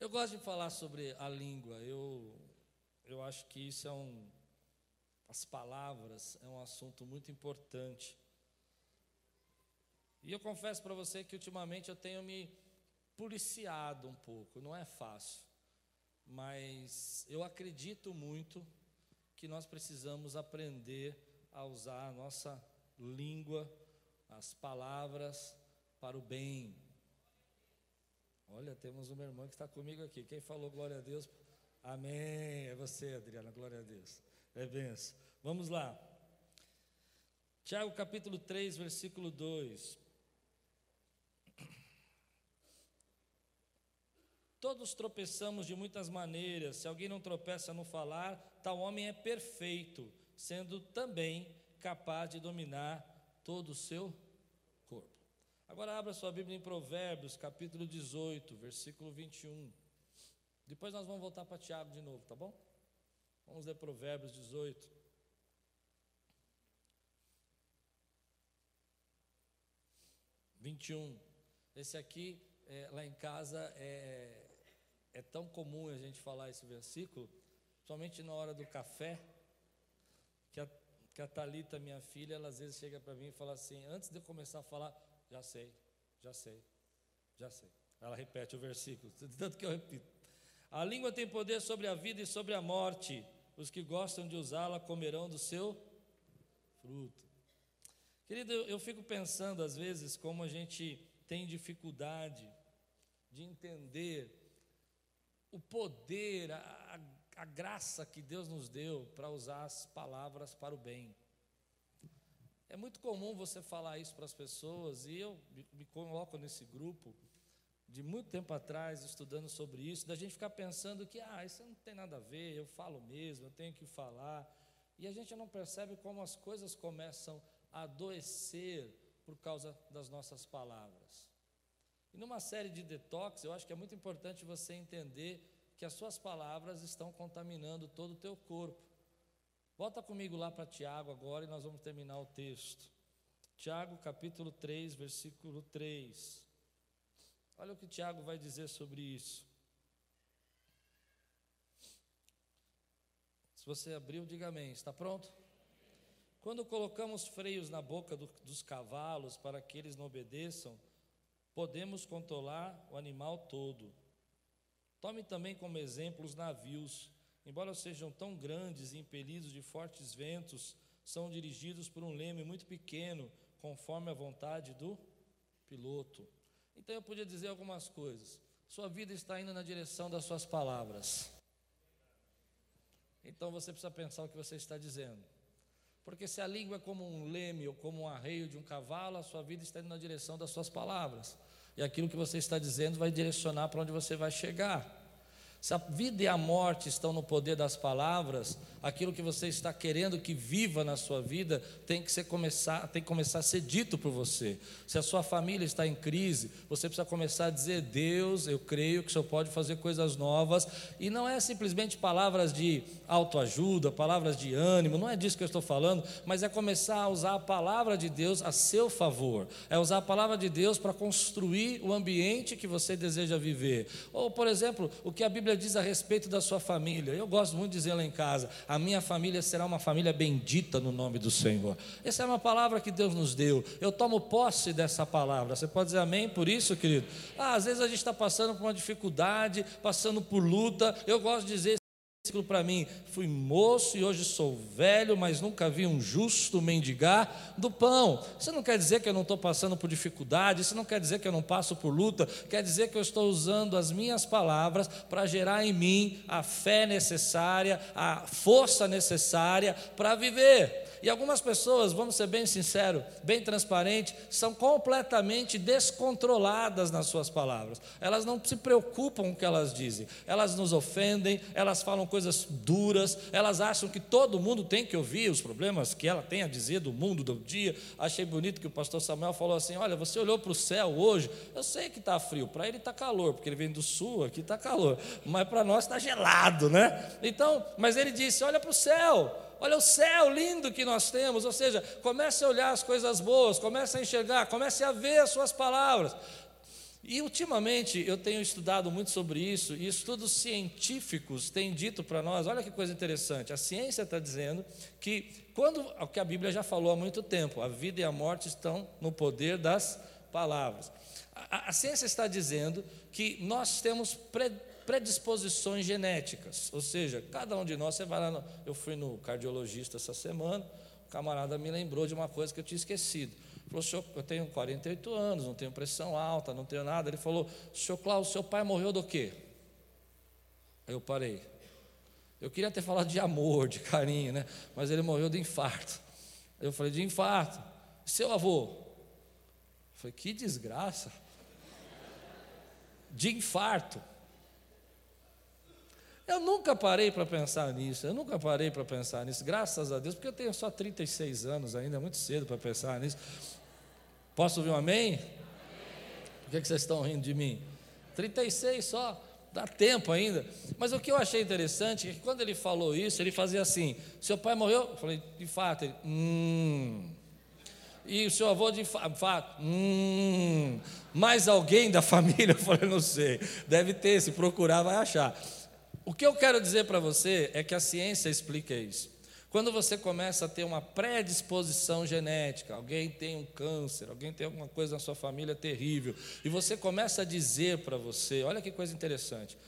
Eu gosto de falar sobre a língua. Eu, eu acho que isso é um. As palavras é um assunto muito importante. E eu confesso para você que ultimamente eu tenho me policiado um pouco, não é fácil. Mas eu acredito muito que nós precisamos aprender a usar a nossa língua, as palavras para o bem, Olha, temos uma irmã que está comigo aqui. Quem falou glória a Deus? Amém. É você, Adriana. Glória a Deus. É benção. Vamos lá. Tiago capítulo 3, versículo 2. Todos tropeçamos de muitas maneiras. Se alguém não tropeça no falar, tal homem é perfeito, sendo também capaz de dominar todo o seu Agora abra sua Bíblia em Provérbios, capítulo 18, versículo 21. Depois nós vamos voltar para Tiago de novo, tá bom? Vamos ler Provérbios 18. Vinte Esse aqui, é, lá em casa, é, é tão comum a gente falar esse versículo, somente na hora do café, que a, que a Thalita, minha filha, ela às vezes chega para mim e fala assim, antes de eu começar a falar, já sei, já sei, já sei. Ela repete o versículo, tanto que eu repito. A língua tem poder sobre a vida e sobre a morte. Os que gostam de usá-la comerão do seu fruto. Querido, eu, fico pensando às vezes como a gente tem dificuldade de entender o poder, a, a graça que Deus nos deu para usar as palavras para o bem. É muito comum você falar isso para as pessoas, e eu me coloco nesse grupo de muito tempo atrás, estudando sobre isso, da gente ficar pensando que, ah, isso não tem nada a ver, eu falo mesmo, eu tenho que falar, e a gente não percebe como as coisas começam a adoecer por causa das nossas palavras. E numa série de detox, eu acho que é muito importante você entender que as suas palavras estão contaminando todo o teu corpo. Volta comigo lá para Tiago agora e nós vamos terminar o texto. Tiago capítulo 3, versículo 3. Olha o que Tiago vai dizer sobre isso. Se você abriu, diga amém. Está pronto? Quando colocamos freios na boca do, dos cavalos para que eles não obedeçam, podemos controlar o animal todo. Tome também como exemplo os navios embora sejam tão grandes e impelidos de fortes ventos, são dirigidos por um leme muito pequeno, conforme a vontade do piloto. Então eu podia dizer algumas coisas. Sua vida está indo na direção das suas palavras. Então você precisa pensar o que você está dizendo. Porque se a língua é como um leme ou como um arreio de um cavalo, a sua vida está indo na direção das suas palavras. E aquilo que você está dizendo vai direcionar para onde você vai chegar. Se a vida e a morte estão no poder das palavras, aquilo que você está querendo que viva na sua vida tem que, ser começar, tem que começar a ser dito por você. Se a sua família está em crise, você precisa começar a dizer: Deus, eu creio que o Senhor pode fazer coisas novas. E não é simplesmente palavras de autoajuda, palavras de ânimo, não é disso que eu estou falando, mas é começar a usar a palavra de Deus a seu favor. É usar a palavra de Deus para construir o ambiente que você deseja viver. Ou, por exemplo, o que a Bíblia Bíblia diz a respeito da sua família. Eu gosto muito de dizer lá em casa: a minha família será uma família bendita no nome do Senhor. Essa é uma palavra que Deus nos deu. Eu tomo posse dessa palavra. Você pode dizer amém por isso, querido? Ah, às vezes a gente está passando por uma dificuldade, passando por luta. Eu gosto de dizer versículo para mim: fui moço e hoje sou velho, mas nunca vi um justo mendigar do pão. Isso não quer dizer que eu não estou passando por dificuldade, isso não quer dizer que eu não passo por luta, quer dizer que eu estou usando as minhas palavras para gerar em mim a fé necessária, a força necessária para viver. E algumas pessoas, vamos ser bem sinceros, bem transparentes, são completamente descontroladas nas suas palavras. Elas não se preocupam com o que elas dizem. Elas nos ofendem, elas falam coisas duras, elas acham que todo mundo tem que ouvir os problemas que ela tem a dizer do mundo, do dia. Achei bonito que o pastor Samuel falou assim: Olha, você olhou para o céu hoje, eu sei que está frio, para ele está calor, porque ele vem do sul, aqui está calor, mas para nós está gelado, né? Então, mas ele disse: Olha para o céu. Olha o céu lindo que nós temos, ou seja, comece a olhar as coisas boas, comece a enxergar, comece a ver as suas palavras. E ultimamente eu tenho estudado muito sobre isso, e estudos científicos têm dito para nós: olha que coisa interessante, a ciência está dizendo que, quando, o que a Bíblia já falou há muito tempo, a vida e a morte estão no poder das palavras. A, a ciência está dizendo que nós temos predisposições genéticas, ou seja, cada um de nós, você vai lá, no, eu fui no cardiologista essa semana, o camarada me lembrou de uma coisa que eu tinha esquecido. Falou, senhor, eu tenho 48 anos, não tenho pressão alta, não tenho nada. Ele falou, senhor Cláudio, seu pai morreu do quê? Aí eu parei. Eu queria ter falado de amor, de carinho, né? Mas ele morreu de infarto. Eu falei, de infarto. Seu avô? Falei, que desgraça. De infarto. Eu nunca parei para pensar nisso, eu nunca parei para pensar nisso, graças a Deus, porque eu tenho só 36 anos ainda, é muito cedo para pensar nisso. Posso ouvir um amém? Por que, que vocês estão rindo de mim? 36 só, dá tempo ainda. Mas o que eu achei interessante é que quando ele falou isso, ele fazia assim: seu pai morreu? Eu falei, de fato. Ele, hum. E o seu avô de fato? Hum. Mais alguém da família? Eu falei, não sei. Deve ter, se procurar, vai achar. O que eu quero dizer para você é que a ciência explica isso. Quando você começa a ter uma predisposição genética, alguém tem um câncer, alguém tem alguma coisa na sua família terrível, e você começa a dizer para você, olha que coisa interessante,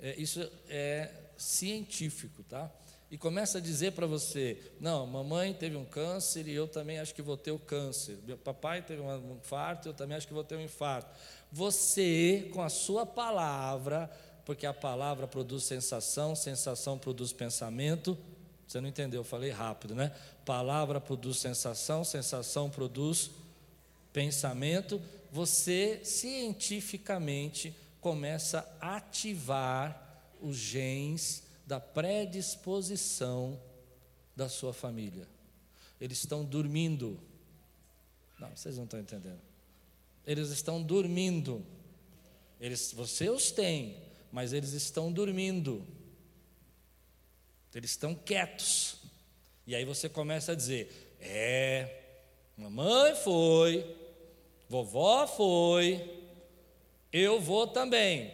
é, isso é científico, tá? E começa a dizer para você, não, mamãe teve um câncer e eu também acho que vou ter o câncer. Meu papai teve um infarto, eu também acho que vou ter um infarto. Você, com a sua palavra, porque a palavra produz sensação, sensação produz pensamento, você não entendeu, eu falei rápido, né? Palavra produz sensação, sensação produz pensamento. Você cientificamente começa a ativar os genes da predisposição da sua família. Eles estão dormindo. Não, vocês não estão entendendo. Eles estão dormindo. Eles, você os tem, mas eles estão dormindo. Eles estão quietos. E aí você começa a dizer: é, mamãe foi, vovó foi, eu vou também.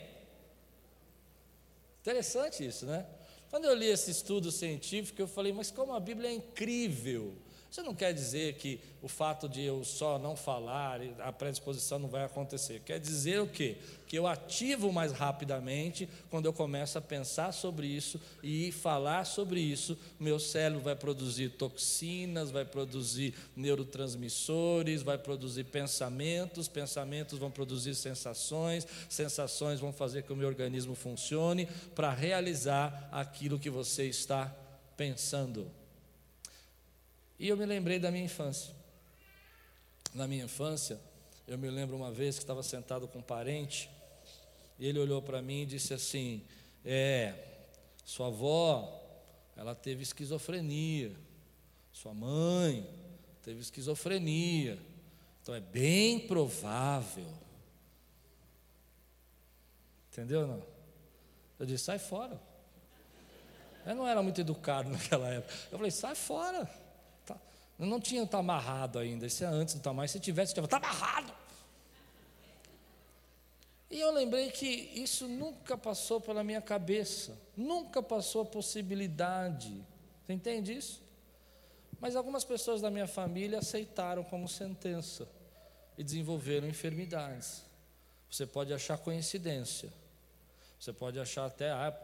Interessante isso, né? Quando eu li esse estudo científico, eu falei, mas como a Bíblia é incrível. Isso não quer dizer que o fato de eu só não falar, a predisposição não vai acontecer. Quer dizer o quê? Que eu ativo mais rapidamente quando eu começo a pensar sobre isso e falar sobre isso. Meu cérebro vai produzir toxinas, vai produzir neurotransmissores, vai produzir pensamentos, pensamentos vão produzir sensações, sensações vão fazer que o meu organismo funcione para realizar aquilo que você está pensando. E eu me lembrei da minha infância. Na minha infância, eu me lembro uma vez que estava sentado com um parente, ele olhou para mim e disse assim: É, sua avó, ela teve esquizofrenia, sua mãe teve esquizofrenia, então é bem provável. Entendeu não? Eu disse: sai fora. Eu não era muito educado naquela época. Eu falei: sai fora. Não tinha estar amarrado ainda, isso é antes do tamanho. Se tivesse, tinha está amarrado. E eu lembrei que isso nunca passou pela minha cabeça, nunca passou a possibilidade. Você entende isso? Mas algumas pessoas da minha família aceitaram como sentença e desenvolveram enfermidades. Você pode achar coincidência, você pode achar até, ah,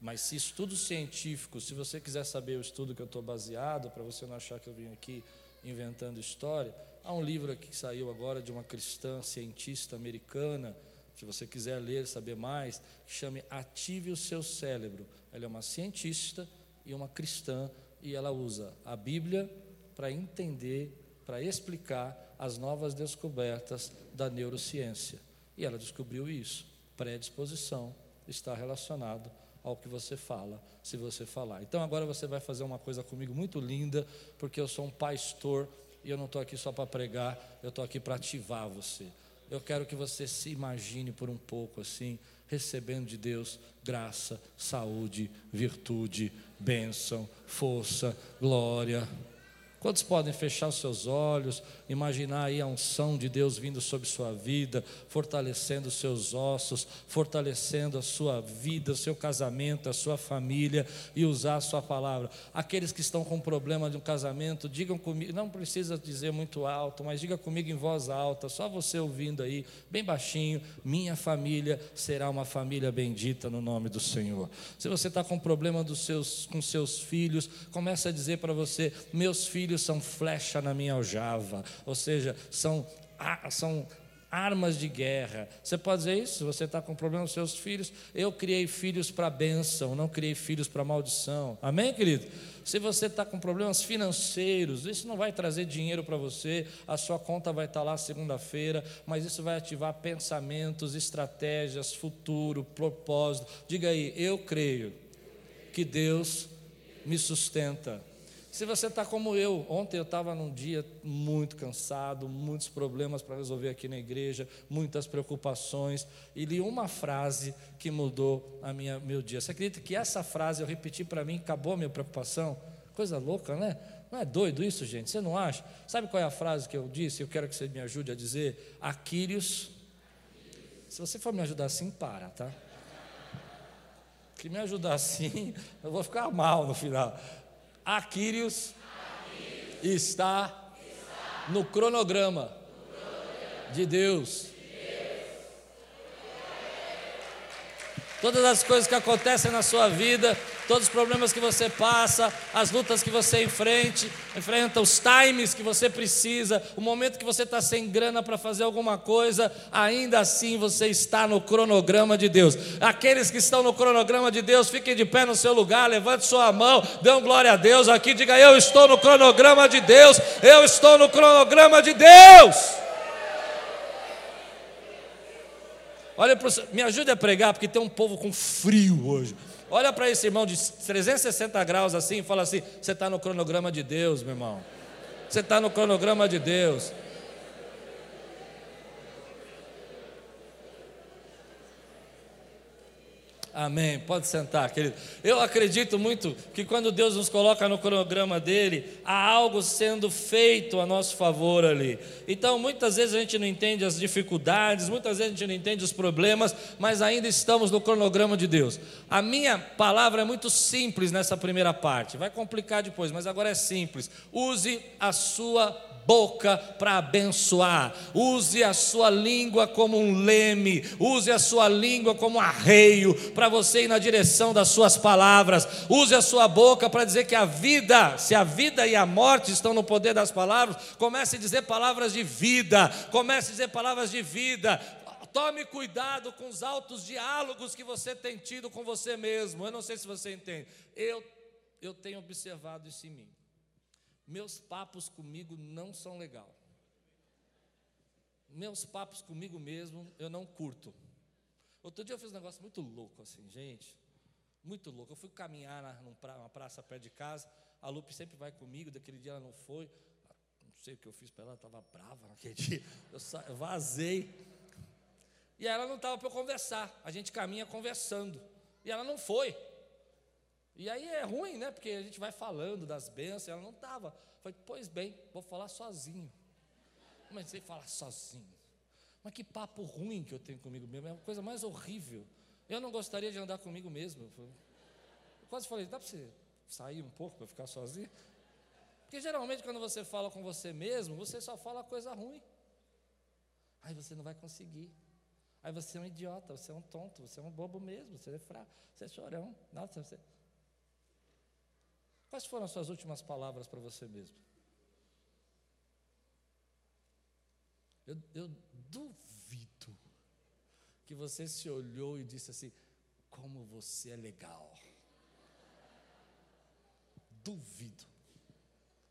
mas se estudos científicos, se você quiser saber o estudo que eu estou baseado, para você não achar que eu vim aqui inventando história, há um livro aqui que saiu agora de uma cristã cientista americana, se você quiser ler, saber mais, que chama Ative o Seu Cérebro. Ela é uma cientista e uma cristã, e ela usa a Bíblia para entender, para explicar as novas descobertas da neurociência. E ela descobriu isso. Predisposição está relacionado ao que você fala, se você falar. Então agora você vai fazer uma coisa comigo muito linda, porque eu sou um pastor e eu não estou aqui só para pregar, eu estou aqui para ativar você. Eu quero que você se imagine por um pouco assim, recebendo de Deus graça, saúde, virtude, bênção, força, glória. Quantos podem fechar os seus olhos, imaginar aí a unção de Deus vindo sobre sua vida, fortalecendo os seus ossos, fortalecendo a sua vida, o seu casamento, a sua família e usar a sua palavra. Aqueles que estão com problema de um casamento, digam comigo, não precisa dizer muito alto, mas diga comigo em voz alta, só você ouvindo aí, bem baixinho: minha família será uma família bendita no nome do Senhor. Se você está com problema dos seus, com seus filhos, comece a dizer para você: meus filhos filhos são flecha na minha aljava, ou seja, são, são armas de guerra. Você pode dizer isso? Você está com problema com seus filhos? Eu criei filhos para bênção, não criei filhos para maldição. Amém, querido? Se você está com problemas financeiros, isso não vai trazer dinheiro para você, a sua conta vai estar tá lá segunda-feira, mas isso vai ativar pensamentos, estratégias, futuro, propósito. Diga aí, eu creio que Deus me sustenta. Se você está como eu, ontem eu estava num dia muito cansado, muitos problemas para resolver aqui na igreja, muitas preocupações, e li uma frase que mudou a minha, meu dia. Você acredita que essa frase eu repeti para mim, acabou a minha preocupação? Coisa louca, né? Não é doido isso, gente? Você não acha? Sabe qual é a frase que eu disse? Eu quero que você me ajude a dizer. Aquírios. Se você for me ajudar assim, para, tá? Que me ajudar assim, eu vou ficar mal no final. Aquírios, está, no cronograma, de Deus. Todas as coisas que acontecem na sua vida, todos os problemas que você passa, as lutas que você enfrente, enfrenta, os times que você precisa, o momento que você está sem grana para fazer alguma coisa, ainda assim você está no cronograma de Deus. Aqueles que estão no cronograma de Deus, fiquem de pé no seu lugar, levante sua mão, um glória a Deus aqui, diga: Eu estou no cronograma de Deus, eu estou no cronograma de Deus. Olha, me ajude a pregar, porque tem um povo com frio hoje. Olha para esse irmão de 360 graus assim e fala assim: você está no cronograma de Deus, meu irmão. Você está no cronograma de Deus. Amém. Pode sentar, querido. Eu acredito muito que quando Deus nos coloca no cronograma dele, há algo sendo feito a nosso favor ali. Então, muitas vezes a gente não entende as dificuldades, muitas vezes a gente não entende os problemas, mas ainda estamos no cronograma de Deus. A minha palavra é muito simples nessa primeira parte. Vai complicar depois, mas agora é simples. Use a sua boca para abençoar. Use a sua língua como um leme, use a sua língua como um arreio para você ir na direção das suas palavras. Use a sua boca para dizer que a vida, se a vida e a morte estão no poder das palavras, comece a dizer palavras de vida. Comece a dizer palavras de vida. Tome cuidado com os altos diálogos que você tem tido com você mesmo. Eu não sei se você entende. Eu eu tenho observado isso em mim meus papos comigo não são legal. Meus papos comigo mesmo eu não curto. Outro dia eu fiz um negócio muito louco assim, gente. Muito louco. Eu fui caminhar na, numa praça perto de casa. A Lupe sempre vai comigo. Daquele dia ela não foi. Não sei o que eu fiz para ela, ela estava brava naquele dia. Eu, eu vazei. E ela não estava para conversar. A gente caminha conversando. E ela não foi. E aí é ruim, né? Porque a gente vai falando das bênçãos, ela não estava. Falei, pois bem, vou falar sozinho. Comecei a falar sozinho. Mas que papo ruim que eu tenho comigo mesmo, é a coisa mais horrível. Eu não gostaria de andar comigo mesmo. Eu quase falei, dá para você sair um pouco para ficar sozinho? Porque geralmente quando você fala com você mesmo, você só fala coisa ruim. Aí você não vai conseguir. Aí você é um idiota, você é um tonto, você é um bobo mesmo, você é fraco, você é chorão. Nossa, você... Quais foram as suas últimas palavras para você mesmo? Eu, eu duvido que você se olhou e disse assim: como você é legal. Duvido.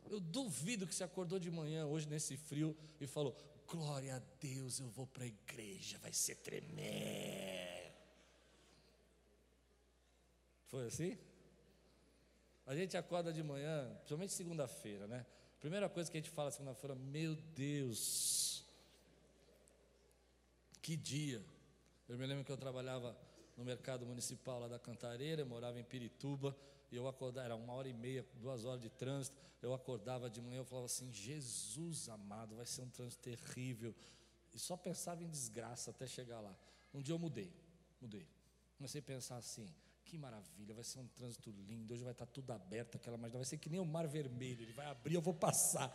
Eu duvido que você acordou de manhã hoje nesse frio e falou: Glória a Deus, eu vou para a igreja, vai ser tremer. Foi assim? A gente acorda de manhã, principalmente segunda-feira, né? Primeira coisa que a gente fala segunda-feira, meu Deus, que dia. Eu me lembro que eu trabalhava no mercado municipal lá da Cantareira, eu morava em Pirituba, E eu acordava, era uma hora e meia, duas horas de trânsito. Eu acordava de manhã, eu falava assim: Jesus amado, vai ser um trânsito terrível. E só pensava em desgraça até chegar lá. Um dia eu mudei, mudei. Comecei a pensar assim: que maravilha, vai ser um trânsito lindo. Hoje vai estar tudo aberto, aquela máquina vai ser que nem o mar vermelho. Ele vai abrir, eu vou passar.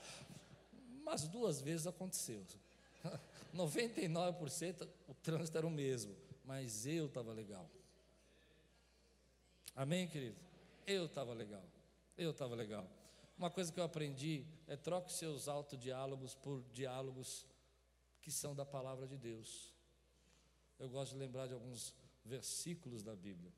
Mas duas vezes aconteceu. 99% o trânsito era o mesmo, mas eu estava legal. Amém, querido? Eu estava legal. Eu estava legal. Uma coisa que eu aprendi é troque seus autodiálogos por diálogos que são da palavra de Deus. Eu gosto de lembrar de alguns versículos da Bíblia.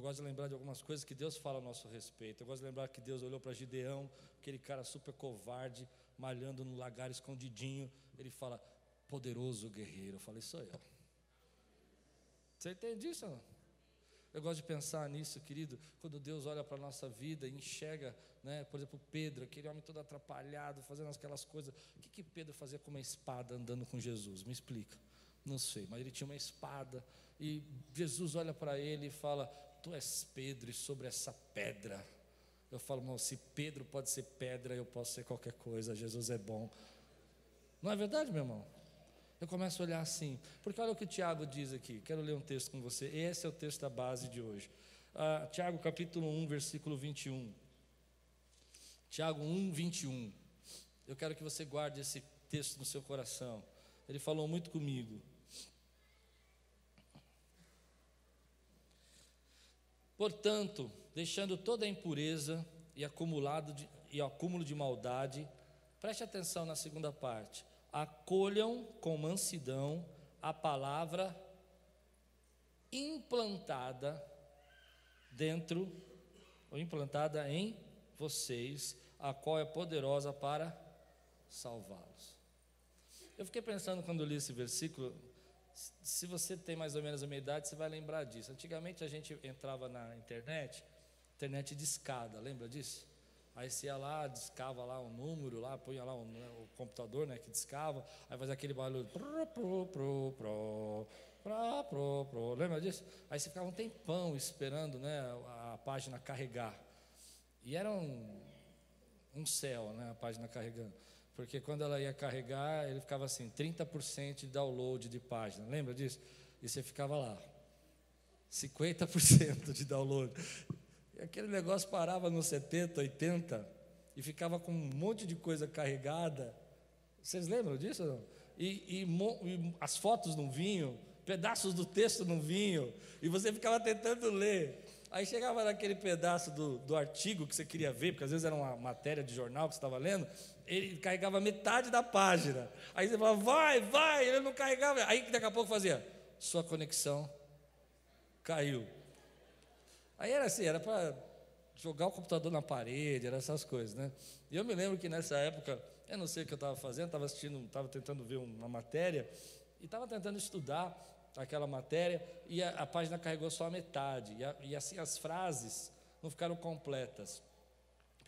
Eu gosto de lembrar de algumas coisas que Deus fala a nosso respeito. Eu gosto de lembrar que Deus olhou para Gideão, aquele cara super covarde, malhando no lagar escondidinho. Ele fala, poderoso guerreiro. Eu falei, sou eu. Você entende isso não? Eu gosto de pensar nisso, querido, quando Deus olha para a nossa vida e enxerga, né, por exemplo, Pedro, aquele homem todo atrapalhado, fazendo aquelas coisas. O que, que Pedro fazia com uma espada andando com Jesus? Me explica. Não sei, mas ele tinha uma espada. E Jesus olha para ele e fala: Tu és Pedro, e sobre essa pedra. Eu falo, irmão, se Pedro pode ser pedra, eu posso ser qualquer coisa. Jesus é bom. Não é verdade, meu irmão? Eu começo a olhar assim, porque olha o que Tiago diz aqui. Quero ler um texto com você. Esse é o texto da base de hoje. Ah, Tiago capítulo 1, versículo 21. Tiago 1, 21. Eu quero que você guarde esse texto no seu coração. Ele falou muito comigo. Portanto, deixando toda a impureza e, acumulado de, e acúmulo de maldade, preste atenção na segunda parte acolham com mansidão a palavra implantada dentro, ou implantada em vocês, a qual é poderosa para salvá-los. Eu fiquei pensando quando li esse versículo, se você tem mais ou menos a minha idade, você vai lembrar disso. Antigamente a gente entrava na internet, internet de escada, lembra disso? Aí você ia lá, discava lá um número, lá, punha lá um, né, o computador né, que discava, aí fazia aquele barulho. Pro, pro, pro, pro, pro, pro, pro. Lembra disso? Aí você ficava um tempão esperando né, a, a página carregar. E era um, um céu né, a página carregando. Porque quando ela ia carregar, ele ficava assim, 30% de download de página. Lembra disso? E você ficava lá. 50% de download aquele negócio parava nos 70, 80 e ficava com um monte de coisa carregada. Vocês lembram disso? Não? E, e, e as fotos não vinham, pedaços do texto não vinham, e você ficava tentando ler. Aí chegava naquele pedaço do, do artigo que você queria ver, porque às vezes era uma matéria de jornal que você estava lendo, ele carregava metade da página. Aí você falava, vai, vai, ele não carregava. Aí daqui a pouco fazia, sua conexão caiu. Aí era assim, era para jogar o computador na parede, eram essas coisas, né? E eu me lembro que nessa época, eu não sei o que eu estava fazendo, estava assistindo, estava tentando ver uma matéria e estava tentando estudar aquela matéria e a, a, página carregou só a metade e, a, e assim as frases não ficaram completas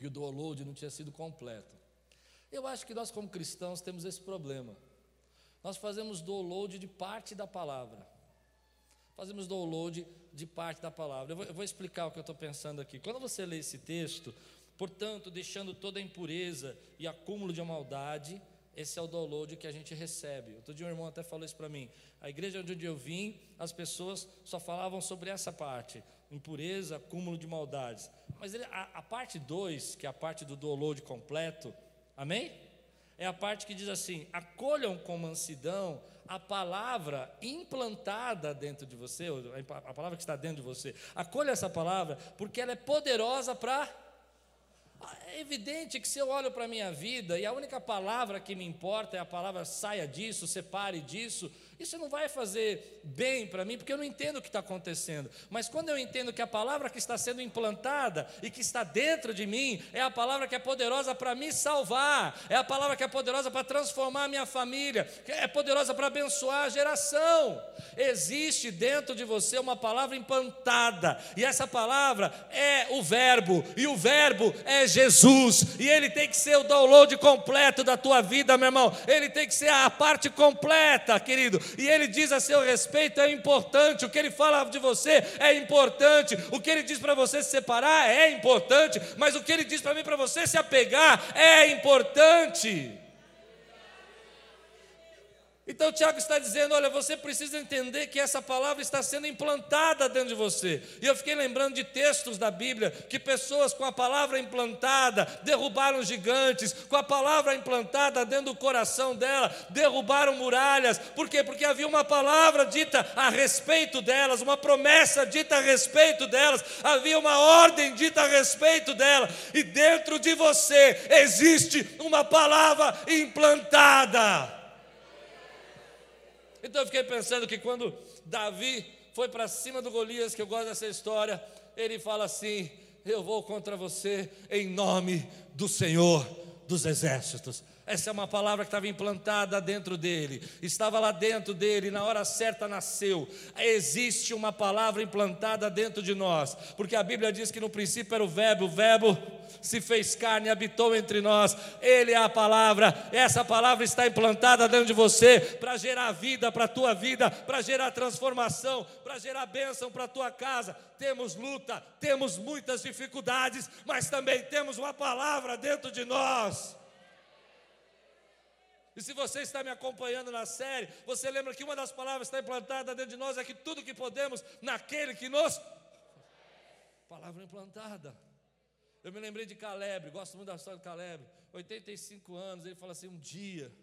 e o download não tinha sido completo. Eu acho que nós como cristãos temos esse problema. Nós fazemos download de parte da palavra. Fazemos download de parte da palavra. Eu vou, eu vou explicar o que eu estou pensando aqui. Quando você lê esse texto, portanto, deixando toda a impureza e acúmulo de maldade, esse é o download que a gente recebe. Outro dia um irmão até falou isso para mim. A igreja onde eu vim, as pessoas só falavam sobre essa parte: impureza, acúmulo de maldades. Mas ele, a, a parte 2, que é a parte do download completo, amém? É a parte que diz assim: acolham com mansidão a palavra implantada dentro de você, a palavra que está dentro de você. Acolha essa palavra, porque ela é poderosa para. É evidente que se eu olho para a minha vida e a única palavra que me importa é a palavra saia disso, separe disso, isso não vai fazer bem para mim, porque eu não entendo o que está acontecendo. Mas quando eu entendo que a palavra que está sendo implantada e que está dentro de mim é a palavra que é poderosa para me salvar, é a palavra que é poderosa para transformar a minha família, é poderosa para abençoar a geração. Existe dentro de você uma palavra implantada, e essa palavra é o Verbo, e o Verbo é Jesus, e ele tem que ser o download completo da tua vida, meu irmão, ele tem que ser a parte completa, querido e ele diz a seu respeito é importante, o que ele fala de você é importante, o que ele diz para você se separar é importante, mas o que ele diz para mim para você se apegar é importante. Então Tiago está dizendo: olha, você precisa entender que essa palavra está sendo implantada dentro de você. E eu fiquei lembrando de textos da Bíblia que pessoas com a palavra implantada derrubaram gigantes, com a palavra implantada dentro do coração dela, derrubaram muralhas. Por quê? Porque havia uma palavra dita a respeito delas, uma promessa dita a respeito delas, havia uma ordem dita a respeito dela, e dentro de você existe uma palavra implantada. Então eu fiquei pensando que quando Davi foi para cima do Golias, que eu gosto dessa história, ele fala assim: Eu vou contra você em nome do Senhor dos Exércitos. Essa é uma palavra que estava implantada dentro dele, estava lá dentro dele, na hora certa nasceu. Existe uma palavra implantada dentro de nós, porque a Bíblia diz que no princípio era o Verbo, o Verbo se fez carne, habitou entre nós. Ele é a palavra, essa palavra está implantada dentro de você para gerar vida para a tua vida, para gerar transformação, para gerar bênção para a tua casa. Temos luta, temos muitas dificuldades, mas também temos uma palavra dentro de nós. E se você está me acompanhando na série, você lembra que uma das palavras que está implantada dentro de nós é que tudo que podemos naquele que nos. Palavra implantada. Eu me lembrei de Caleb, gosto muito da história de Caleb. 85 anos, ele fala assim: um dia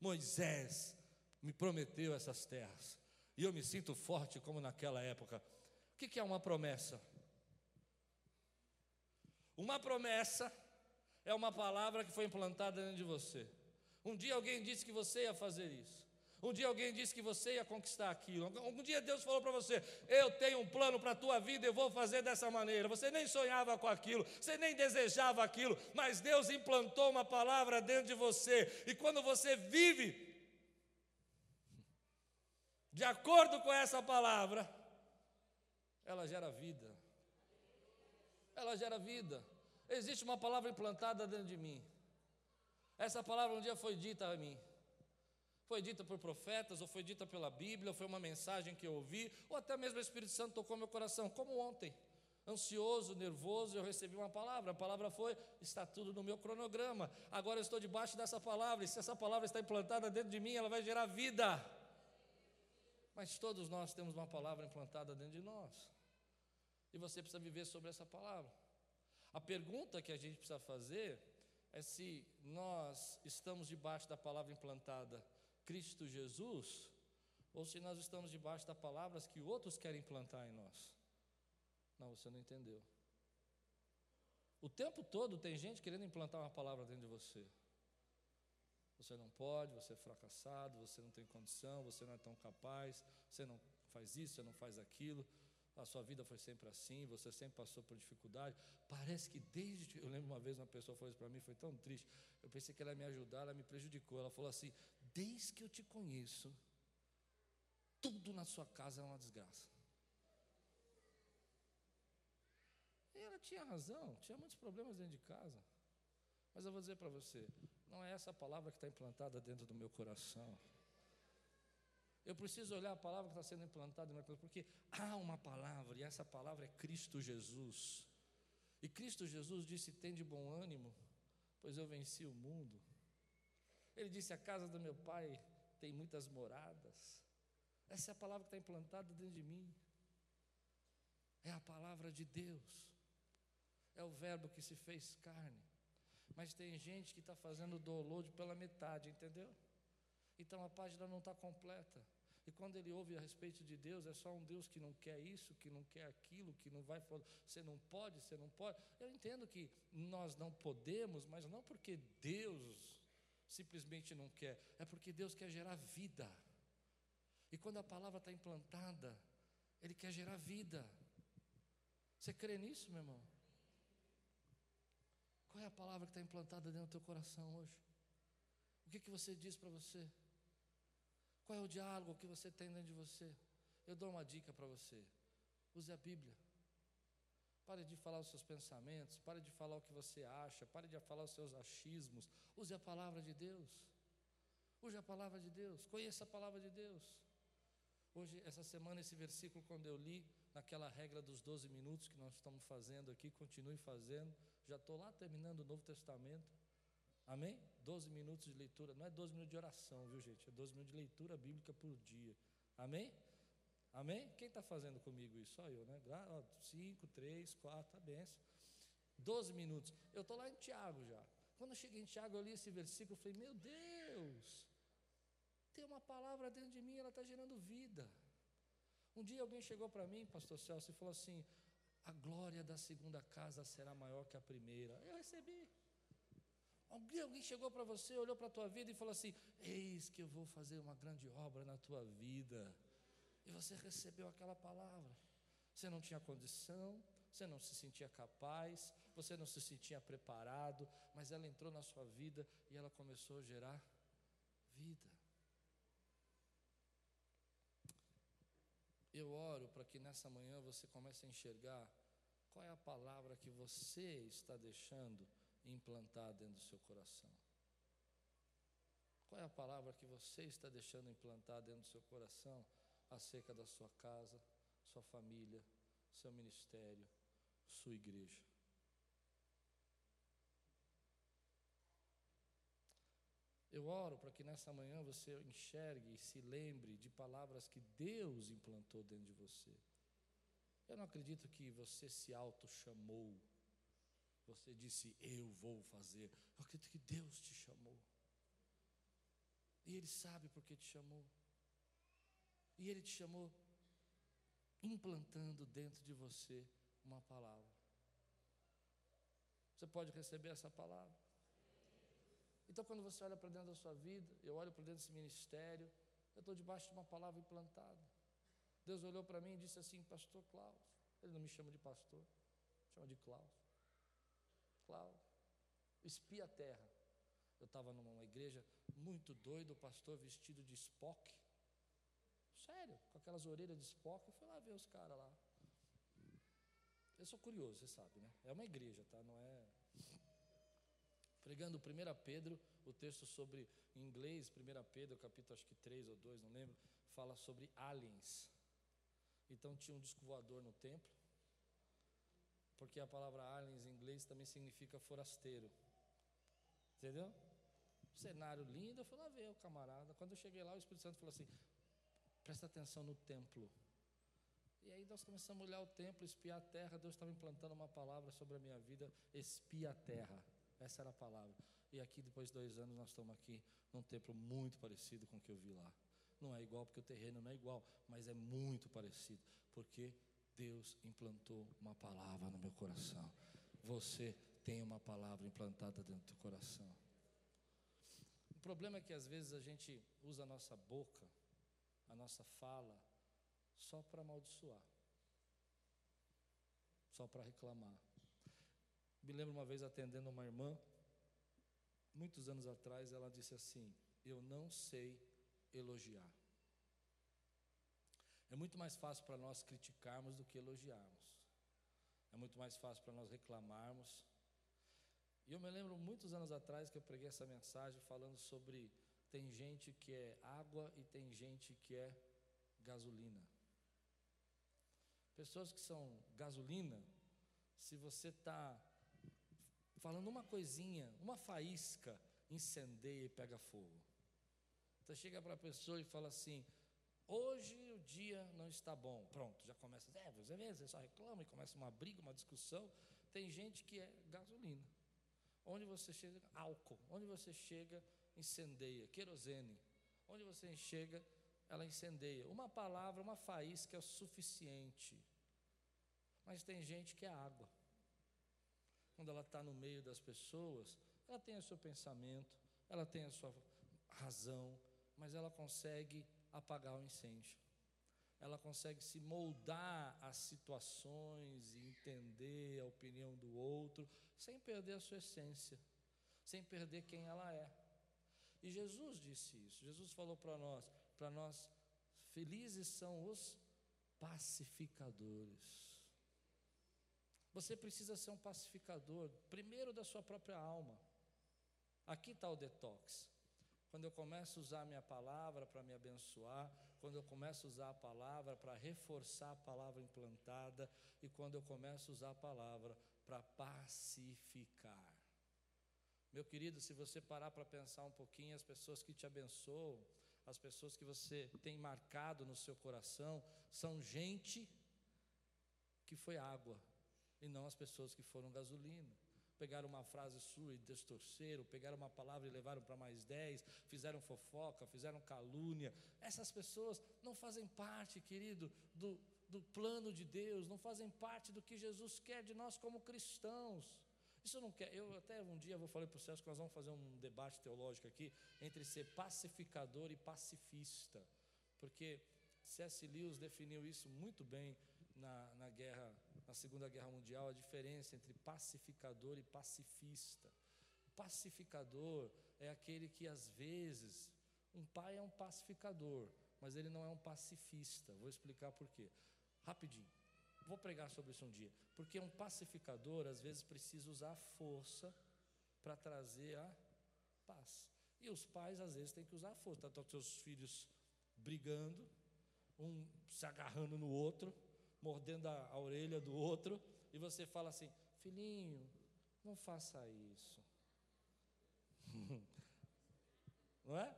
Moisés me prometeu essas terras. E eu me sinto forte como naquela época. O que é uma promessa? Uma promessa é uma palavra que foi implantada dentro de você. Um dia alguém disse que você ia fazer isso. Um dia alguém disse que você ia conquistar aquilo. Um dia Deus falou para você: Eu tenho um plano para a tua vida, eu vou fazer dessa maneira. Você nem sonhava com aquilo, você nem desejava aquilo, mas Deus implantou uma palavra dentro de você. E quando você vive de acordo com essa palavra, ela gera vida. Ela gera vida. Existe uma palavra implantada dentro de mim. Essa palavra um dia foi dita a mim. Foi dita por profetas, ou foi dita pela Bíblia, ou foi uma mensagem que eu ouvi, ou até mesmo o Espírito Santo tocou meu coração, como ontem. Ansioso, nervoso, eu recebi uma palavra. A palavra foi: está tudo no meu cronograma. Agora eu estou debaixo dessa palavra, e se essa palavra está implantada dentro de mim, ela vai gerar vida. Mas todos nós temos uma palavra implantada dentro de nós. E você precisa viver sobre essa palavra. A pergunta que a gente precisa fazer é se nós estamos debaixo da palavra implantada Cristo Jesus, ou se nós estamos debaixo das palavras que outros querem implantar em nós. Não, você não entendeu. O tempo todo tem gente querendo implantar uma palavra dentro de você. Você não pode, você é fracassado, você não tem condição, você não é tão capaz, você não faz isso, você não faz aquilo a sua vida foi sempre assim, você sempre passou por dificuldade. Parece que desde. Eu lembro uma vez uma pessoa falou isso para mim, foi tão triste. Eu pensei que ela ia me ajudar, ela me prejudicou. Ela falou assim: Desde que eu te conheço, tudo na sua casa é uma desgraça. E ela tinha razão, tinha muitos problemas dentro de casa. Mas eu vou dizer para você: não é essa palavra que está implantada dentro do meu coração. Eu preciso olhar a palavra que está sendo implantada porque há uma palavra, e essa palavra é Cristo Jesus. E Cristo Jesus disse: Tem de bom ânimo, pois eu venci o mundo. Ele disse: A casa do meu pai tem muitas moradas. Essa é a palavra que está implantada dentro de mim. É a palavra de Deus. É o verbo que se fez carne. Mas tem gente que está fazendo o download pela metade, entendeu? Então a página não está completa. E quando ele ouve a respeito de Deus, é só um Deus que não quer isso, que não quer aquilo, que não vai. Você não pode, você não pode. Eu entendo que nós não podemos, mas não porque Deus simplesmente não quer, é porque Deus quer gerar vida. E quando a palavra está implantada, Ele quer gerar vida. Você crê nisso, meu irmão? Qual é a palavra que está implantada dentro do teu coração hoje? O que, que você diz para você? Qual é o diálogo que você tem dentro de você? Eu dou uma dica para você. Use a Bíblia. Pare de falar os seus pensamentos, pare de falar o que você acha, pare de falar os seus achismos. Use a palavra de Deus. Use a palavra de Deus, conheça a palavra de Deus. Hoje, essa semana, esse versículo, quando eu li, naquela regra dos 12 minutos que nós estamos fazendo aqui, continue fazendo. Já estou lá terminando o Novo Testamento. Amém? 12 minutos de leitura, não é 12 minutos de oração, viu gente? É 12 minutos de leitura bíblica por dia. Amém? Amém? Quem está fazendo comigo isso? Só eu, né? 5, 3, 4, a benção. 12 minutos. Eu estou lá em Tiago já. Quando eu cheguei em Tiago, eu li esse versículo, eu falei, meu Deus, tem uma palavra dentro de mim, ela está gerando vida. Um dia alguém chegou para mim, pastor Celso, e falou assim: a glória da segunda casa será maior que a primeira. Eu recebi. Alguém, alguém chegou para você, olhou para a tua vida e falou assim: Eis que eu vou fazer uma grande obra na tua vida. E você recebeu aquela palavra. Você não tinha condição, você não se sentia capaz, você não se sentia preparado, mas ela entrou na sua vida e ela começou a gerar vida. Eu oro para que nessa manhã você comece a enxergar qual é a palavra que você está deixando implantar dentro do seu coração. Qual é a palavra que você está deixando implantar dentro do seu coração acerca da sua casa, sua família, seu ministério, sua igreja? Eu oro para que nessa manhã você enxergue e se lembre de palavras que Deus implantou dentro de você. Eu não acredito que você se auto-chamou, você disse, eu vou fazer. Eu acredito que Deus te chamou. E Ele sabe por que te chamou. E Ele te chamou implantando dentro de você uma palavra. Você pode receber essa palavra. Então, quando você olha para dentro da sua vida, eu olho para dentro desse ministério, eu estou debaixo de uma palavra implantada. Deus olhou para mim e disse assim: Pastor Klaus. Ele não me chama de pastor, chama de Klaus. Klaus, espia a terra. Eu estava numa igreja muito doido, o pastor vestido de Spock. Sério, com aquelas orelhas de Spock. Eu fui lá ver os caras lá. Eu sou curioso, você sabe, né? É uma igreja, tá? Não é pregando 1 Pedro, o texto sobre, em inglês, 1 Pedro, capítulo acho que 3 ou 2, não lembro, fala sobre aliens. Então tinha um disco voador no templo, porque a palavra aliens em inglês também significa forasteiro. Entendeu? Cenário lindo, eu fui lá ver o camarada. Quando eu cheguei lá, o Espírito Santo falou assim: presta atenção no templo. E aí nós começamos a olhar o templo, espiar a terra. Deus estava implantando uma palavra sobre a minha vida: espia a terra. Essa era a palavra. E aqui, depois de dois anos, nós estamos aqui num templo muito parecido com o que eu vi lá. Não é igual porque o terreno não é igual, mas é muito parecido, porque Deus implantou uma palavra no meu coração. Você tem uma palavra implantada dentro do coração. O problema é que às vezes a gente usa a nossa boca, a nossa fala, só para amaldiçoar, só para reclamar. Me lembro uma vez atendendo uma irmã, muitos anos atrás, ela disse assim: Eu não sei elogiar. É muito mais fácil para nós criticarmos do que elogiarmos. É muito mais fácil para nós reclamarmos. E eu me lembro muitos anos atrás que eu preguei essa mensagem falando sobre tem gente que é água e tem gente que é gasolina. Pessoas que são gasolina, se você está falando uma coisinha, uma faísca, incendeia e pega fogo. Então chega para a pessoa e fala assim: hoje o dia não está bom. Pronto, já começa, é, você vê, você só reclama e começa uma briga, uma discussão. Tem gente que é gasolina. Onde você chega, álcool. Onde você chega, incendeia. Querosene. Onde você chega, ela incendeia. Uma palavra, uma faísca é o suficiente. Mas tem gente que é água quando ela está no meio das pessoas, ela tem o seu pensamento, ela tem a sua razão, mas ela consegue apagar o incêndio. Ela consegue se moldar às situações e entender a opinião do outro, sem perder a sua essência, sem perder quem ela é. E Jesus disse isso. Jesus falou para nós, para nós, felizes são os pacificadores. Você precisa ser um pacificador, primeiro da sua própria alma. Aqui está o detox. Quando eu começo a usar a minha palavra para me abençoar, quando eu começo a usar a palavra para reforçar a palavra implantada e quando eu começo a usar a palavra para pacificar. Meu querido, se você parar para pensar um pouquinho, as pessoas que te abençoam, as pessoas que você tem marcado no seu coração, são gente que foi água, e não as pessoas que foram gasolina pegaram uma frase sua e distorceram, pegaram uma palavra e levaram para mais dez, fizeram fofoca, fizeram calúnia. Essas pessoas não fazem parte, querido, do, do plano de Deus, não fazem parte do que Jesus quer de nós como cristãos. Isso não quer. Eu até um dia vou falar para o Celso que nós vamos fazer um debate teológico aqui entre ser pacificador e pacifista, porque C.S. Lewis definiu isso muito bem na, na, guerra, na Segunda Guerra Mundial, a diferença entre pacificador e pacifista. O pacificador é aquele que às vezes, um pai é um pacificador, mas ele não é um pacifista. Vou explicar por quê. Rapidinho. Vou pregar sobre isso um dia. Porque um pacificador às vezes precisa usar a força para trazer a paz. E os pais às vezes têm que usar a força. Estão tá, seus filhos brigando, um se agarrando no outro, mordendo a, a orelha do outro, e você fala assim: filhinho, não faça isso. não é?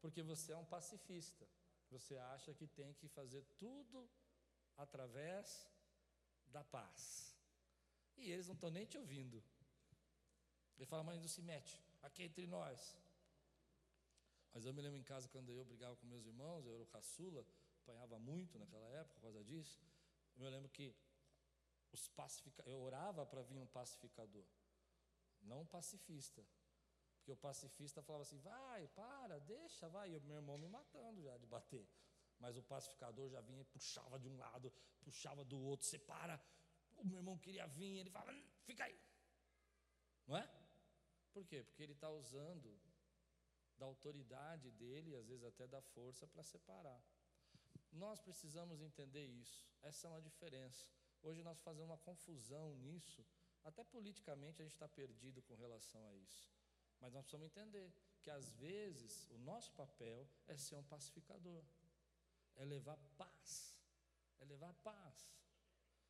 Porque você é um pacifista. Você acha que tem que fazer tudo através da paz. E eles não estão nem te ouvindo. Ele fala, mãe, não se mete, aqui entre nós. Mas eu me lembro em casa quando eu brigava com meus irmãos, eu era o caçula, apanhava muito naquela época por causa disso. Eu lembro que os pacifica... eu orava para vir um pacificador, não um pacifista. Porque o pacifista falava assim: vai, para, deixa, vai. E o meu irmão me matando já de bater. Mas o pacificador já vinha e puxava de um lado, puxava do outro, separa. O meu irmão queria vir, ele falava: hum, fica aí. Não é? Por quê? Porque ele está usando da autoridade dele, às vezes até da força, para separar. Nós precisamos entender isso. Essa é uma diferença. Hoje nós fazemos uma confusão nisso. Até politicamente a gente está perdido com relação a isso. Mas nós precisamos entender que às vezes o nosso papel é ser um pacificador, é levar paz, é levar paz.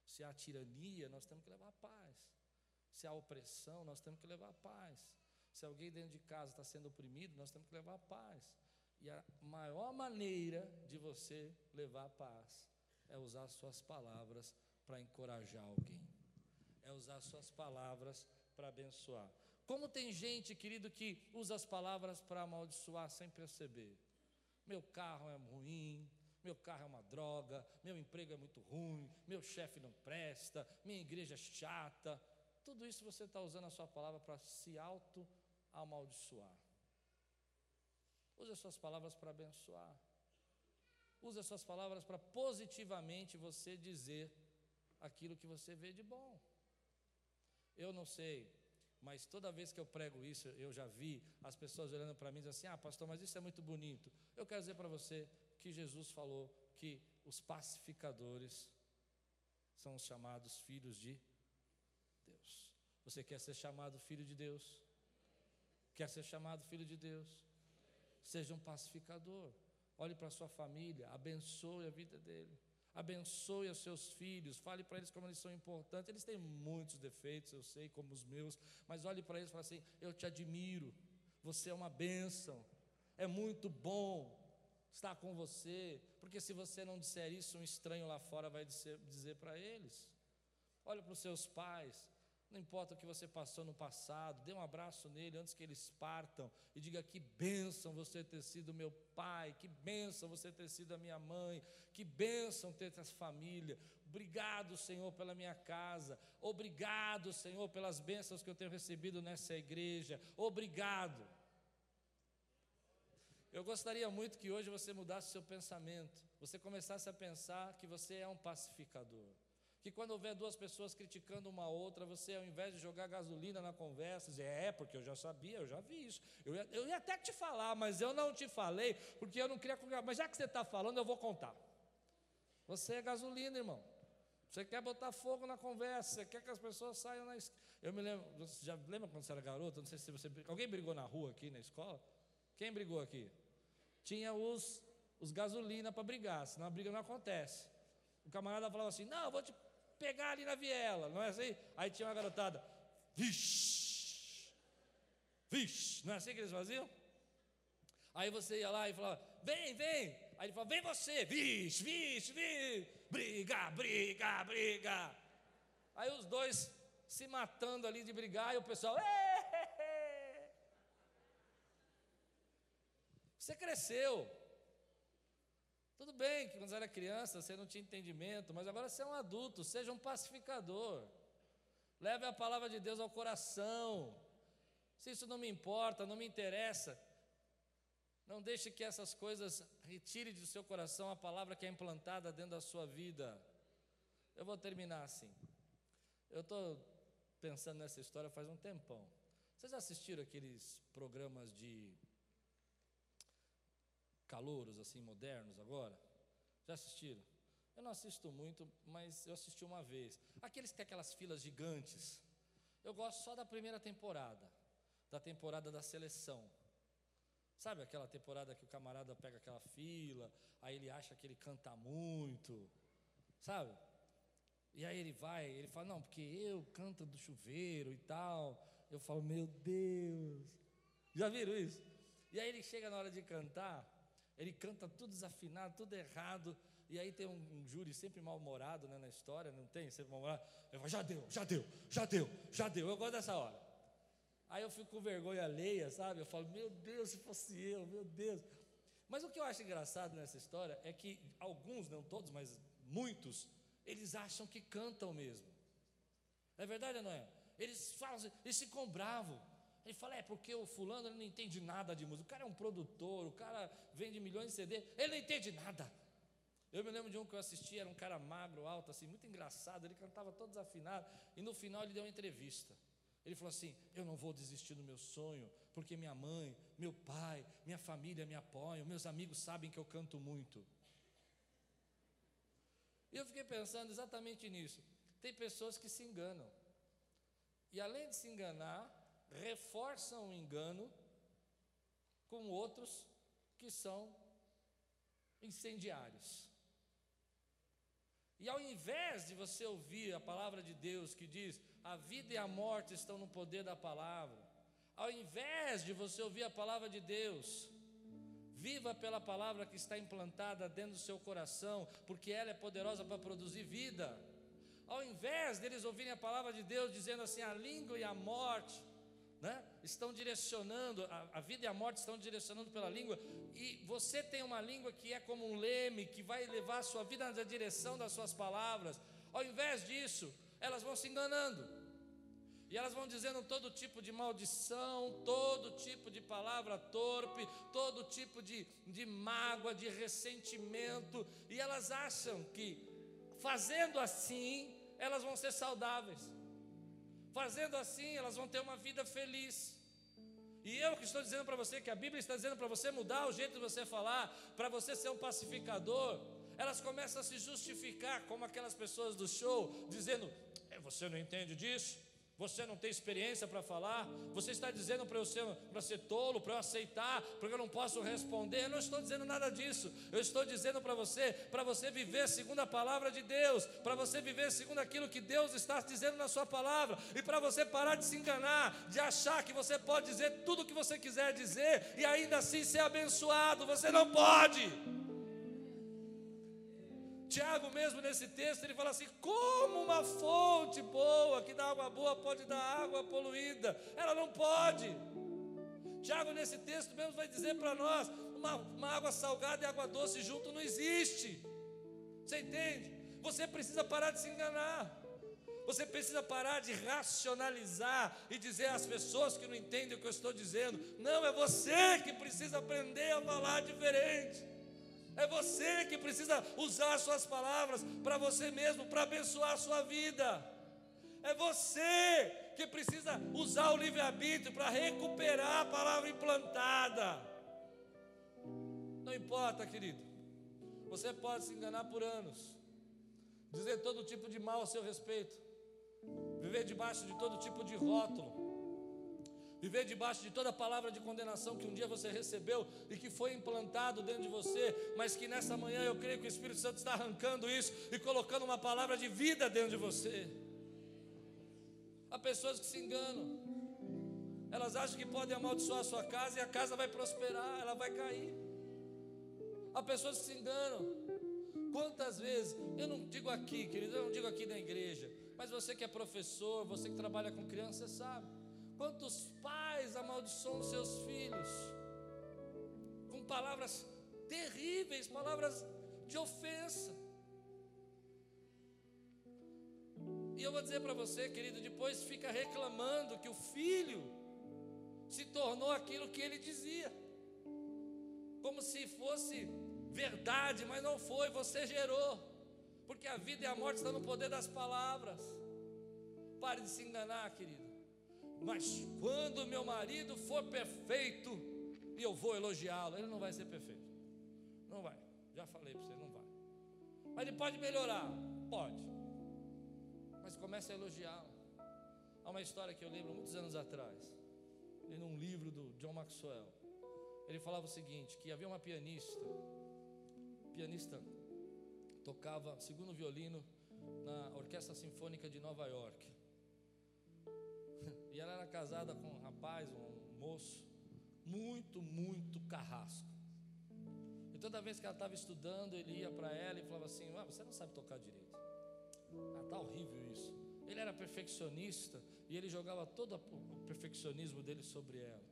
Se há tirania, nós temos que levar paz. Se há opressão, nós temos que levar paz. Se alguém dentro de casa está sendo oprimido, nós temos que levar paz. E a maior maneira de você levar a paz é usar suas palavras para encorajar alguém, é usar suas palavras para abençoar. Como tem gente, querido, que usa as palavras para amaldiçoar sem perceber. Meu carro é ruim, meu carro é uma droga, meu emprego é muito ruim, meu chefe não presta, minha igreja é chata. Tudo isso você está usando a sua palavra para se auto-amaldiçoar. Use as suas palavras para abençoar. Use as suas palavras para positivamente você dizer aquilo que você vê de bom. Eu não sei, mas toda vez que eu prego isso, eu já vi as pessoas olhando para mim e dizendo assim: Ah, pastor, mas isso é muito bonito. Eu quero dizer para você que Jesus falou que os pacificadores são os chamados filhos de Deus. Você quer ser chamado filho de Deus? Quer ser chamado filho de Deus? Seja um pacificador. Olhe para a sua família, abençoe a vida dele. Abençoe os seus filhos, fale para eles como eles são importantes. Eles têm muitos defeitos, eu sei, como os meus, mas olhe para eles e fale assim: Eu te admiro, você é uma bênção, é muito bom estar com você, porque se você não disser isso, um estranho lá fora vai dizer, dizer para eles. Olhe para os seus pais, não importa o que você passou no passado, dê um abraço nele antes que eles partam e diga que bênção você ter sido meu pai, que bênção você ter sido a minha mãe, que bênção ter essa família. Obrigado, Senhor, pela minha casa. Obrigado, Senhor, pelas bênçãos que eu tenho recebido nessa igreja. Obrigado. Eu gostaria muito que hoje você mudasse seu pensamento, você começasse a pensar que você é um pacificador que quando houver duas pessoas criticando uma outra, você ao invés de jogar gasolina na conversa, dizer, é, porque eu já sabia, eu já vi isso. Eu ia, eu ia até te falar, mas eu não te falei, porque eu não queria. Mas já que você está falando, eu vou contar. Você é gasolina, irmão. Você quer botar fogo na conversa, você quer que as pessoas saiam na escola. Eu me lembro, você já lembra quando você era garoto? Não sei se você. Alguém brigou na rua aqui na escola? Quem brigou aqui? Tinha os, os gasolina para brigar, senão a briga não acontece. O camarada falava assim: Não, eu vou te pegar ali na viela, não é assim? Aí tinha uma garotada, vixe, vixe, não é assim que eles faziam? Aí você ia lá e falava: Vem, vem. Aí ele falava: Vem você, vixe, vixe, vixe, briga, briga, briga. Aí os dois se matando ali de brigar e o pessoal, você cresceu. Tudo bem que quando você era criança você não tinha entendimento, mas agora você é um adulto, seja um pacificador. Leve a palavra de Deus ao coração. Se isso não me importa, não me interessa, não deixe que essas coisas retire do seu coração a palavra que é implantada dentro da sua vida. Eu vou terminar assim. Eu estou pensando nessa história faz um tempão. Vocês assistiram aqueles programas de calouros assim modernos agora? Já assistiram? Eu não assisto muito, mas eu assisti uma vez. Aqueles que têm aquelas filas gigantes. Eu gosto só da primeira temporada, da temporada da seleção. Sabe aquela temporada que o camarada pega aquela fila, aí ele acha que ele canta muito, sabe? E aí ele vai, ele fala, não, porque eu canto do chuveiro e tal. Eu falo, meu Deus. Já viram isso? E aí ele chega na hora de cantar, ele canta tudo desafinado, tudo errado. E aí tem um, um júri sempre mal-humorado né, na história, não tem? Sempre mal-humorado. Ele fala, já deu, já deu, já deu, já deu. Eu gosto dessa hora. Aí eu fico com vergonha alheia, sabe? Eu falo, meu Deus, se fosse eu, meu Deus. Mas o que eu acho engraçado nessa história é que alguns, não todos, mas muitos, eles acham que cantam mesmo. É verdade ou não é? Eles falam, assim, eles ficam bravos. Ele fala, é porque o fulano não entende nada de música. O cara é um produtor, o cara vende milhões de CD, ele não entende nada. Eu me lembro de um que eu assisti, era um cara magro, alto, assim, muito engraçado, ele cantava todo desafinado, e no final ele deu uma entrevista. Ele falou assim: Eu não vou desistir do meu sonho, porque minha mãe, meu pai, minha família me apoiam, meus amigos sabem que eu canto muito. E eu fiquei pensando exatamente nisso. Tem pessoas que se enganam. E além de se enganar, reforçam o engano com outros que são incendiários. E ao invés de você ouvir a palavra de Deus que diz: a vida e a morte estão no poder da palavra, ao invés de você ouvir a palavra de Deus, Viva pela palavra que está implantada dentro do seu coração, porque ela é poderosa para produzir vida. Ao invés deles ouvirem a palavra de Deus dizendo assim, a língua e a morte, né, estão direcionando, a, a vida e a morte estão direcionando pela língua, e você tem uma língua que é como um leme, que vai levar a sua vida na direção das suas palavras. Ao invés disso, elas vão se enganando. E elas vão dizendo todo tipo de maldição, todo tipo de palavra torpe, todo tipo de, de mágoa, de ressentimento. E elas acham que fazendo assim, elas vão ser saudáveis. Fazendo assim, elas vão ter uma vida feliz. E eu que estou dizendo para você que a Bíblia está dizendo para você mudar o jeito de você falar, para você ser um pacificador. Elas começam a se justificar como aquelas pessoas do show, dizendo: é, Você não entende disso? Você não tem experiência para falar? Você está dizendo para eu ser, para ser tolo, para eu aceitar, porque eu não posso responder? Eu não estou dizendo nada disso. Eu estou dizendo para você, para você viver segundo a palavra de Deus, para você viver segundo aquilo que Deus está dizendo na sua palavra, e para você parar de se enganar, de achar que você pode dizer tudo o que você quiser dizer e ainda assim ser abençoado. Você não pode. Tiago, mesmo nesse texto, ele fala assim: como uma fonte boa que dá água boa pode dar água poluída? Ela não pode. Tiago, nesse texto mesmo, vai dizer para nós: uma, uma água salgada e água doce junto não existe. Você entende? Você precisa parar de se enganar. Você precisa parar de racionalizar e dizer às pessoas que não entendem o que eu estou dizendo. Não, é você que precisa aprender a falar diferente. É você que precisa usar suas palavras para você mesmo, para abençoar a sua vida. É você que precisa usar o livre-arbítrio para recuperar a palavra implantada. Não importa, querido. Você pode se enganar por anos, dizer todo tipo de mal a seu respeito, viver debaixo de todo tipo de rótulo, Viver debaixo de toda palavra de condenação que um dia você recebeu e que foi implantado dentro de você, mas que nessa manhã eu creio que o Espírito Santo está arrancando isso e colocando uma palavra de vida dentro de você. Há pessoas que se enganam, elas acham que podem amaldiçoar a sua casa e a casa vai prosperar, ela vai cair. Há pessoas que se enganam. Quantas vezes, eu não digo aqui, querido, eu não digo aqui na igreja, mas você que é professor, você que trabalha com crianças, você sabe. Quantos pais amaldiçoam seus filhos com palavras terríveis, palavras de ofensa. E eu vou dizer para você, querido, depois fica reclamando que o filho se tornou aquilo que ele dizia, como se fosse verdade, mas não foi, você gerou, porque a vida e a morte estão no poder das palavras. Pare de se enganar, querido. Mas quando meu marido for perfeito, e eu vou elogiá-lo, ele não vai ser perfeito. Não vai. Já falei para você, não vai. Mas ele pode melhorar, pode. Mas comece a elogiá-lo. Há uma história que eu lembro muitos anos atrás, li num livro do John Maxwell. Ele falava o seguinte: que havia uma pianista, pianista tocava segundo violino na Orquestra Sinfônica de Nova York. E ela era casada com um rapaz, um moço, muito, muito carrasco. E toda vez que ela estava estudando, ele ia para ela e falava assim: ah, Você não sabe tocar direito. Ah, tá horrível isso. Ele era perfeccionista e ele jogava todo o perfeccionismo dele sobre ela.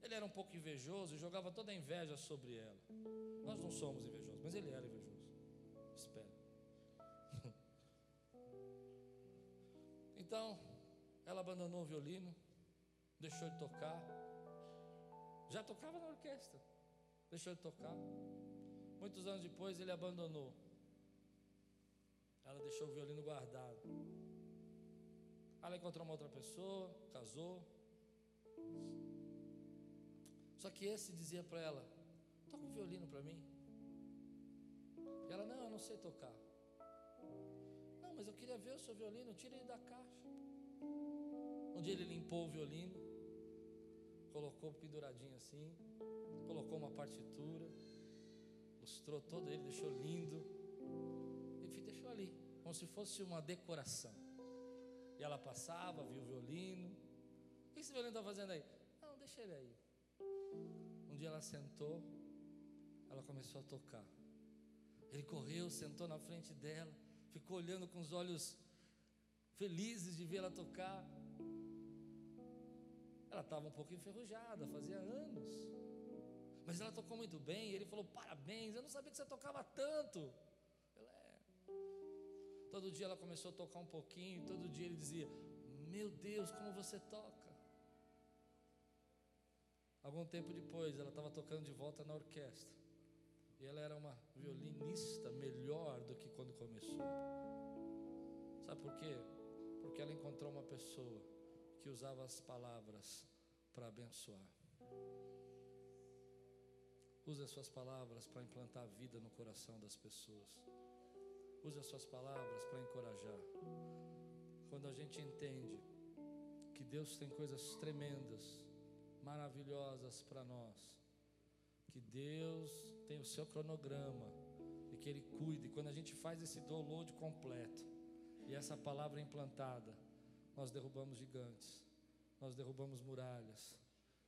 Ele era um pouco invejoso e jogava toda a inveja sobre ela. Nós não somos invejosos, mas ele era invejoso. Espero. então, ela abandonou o violino, deixou de tocar. Já tocava na orquestra, deixou de tocar. Muitos anos depois ele abandonou. Ela deixou o violino guardado. Ela encontrou uma outra pessoa, casou. Só que esse dizia para ela: toca o violino para mim. E ela: não, eu não sei tocar. Não, mas eu queria ver o seu violino, tira ele da caixa. Um dia ele limpou o violino, colocou penduradinho assim, colocou uma partitura, lustrou todo ele, deixou lindo, e deixou ali, como se fosse uma decoração. E ela passava, viu o violino. O que esse violino está fazendo aí? Não, deixa ele aí. Um dia ela sentou, ela começou a tocar. Ele correu, sentou na frente dela, ficou olhando com os olhos felizes de vê-la tocar. Ela estava um pouco enferrujada, fazia anos. Mas ela tocou muito bem. E ele falou: Parabéns, eu não sabia que você tocava tanto. Ela é. Todo dia ela começou a tocar um pouquinho. Todo dia ele dizia: Meu Deus, como você toca. Algum tempo depois, ela estava tocando de volta na orquestra. E ela era uma violinista melhor do que quando começou. Sabe por quê? Porque ela encontrou uma pessoa que usava as palavras para abençoar. Use as suas palavras para implantar vida no coração das pessoas. Use as suas palavras para encorajar. Quando a gente entende que Deus tem coisas tremendas, maravilhosas para nós, que Deus tem o seu cronograma e que Ele cuida, e quando a gente faz esse download completo e essa palavra implantada, nós derrubamos gigantes, nós derrubamos muralhas,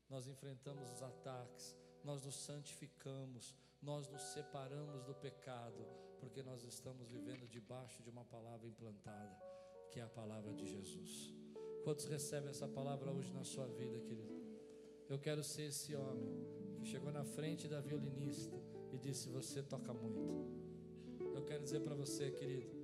nós enfrentamos os ataques, nós nos santificamos, nós nos separamos do pecado, porque nós estamos vivendo debaixo de uma palavra implantada, que é a palavra de Jesus. Quantos recebem essa palavra hoje na sua vida, querido? Eu quero ser esse homem que chegou na frente da violinista e disse: Você toca muito. Eu quero dizer para você, querido,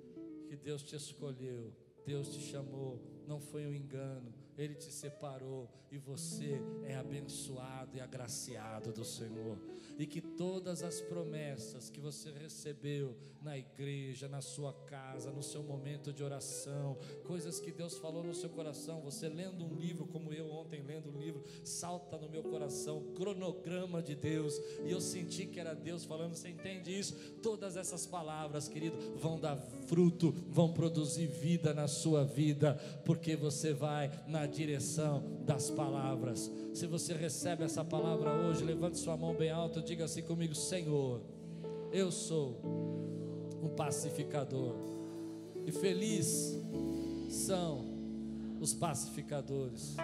Deus te escolheu, Deus te chamou, não foi um engano, Ele te separou e você é abençoado e agraciado do Senhor. E que todas as promessas que você recebeu na igreja, na sua casa, no seu momento de oração, coisas que Deus falou no seu coração, você lendo um livro, como eu ontem lendo um livro, salta no meu coração, cronograma de Deus, e eu senti que era Deus falando, você entende isso? Todas essas palavras, querido, vão dar fruto, vão produzir vida na sua vida, porque você vai na direção das palavras. Se você recebe essa palavra hoje, levante sua mão bem alta, diga assim comigo: Senhor, eu sou um pacificador, e feliz são os pacificadores.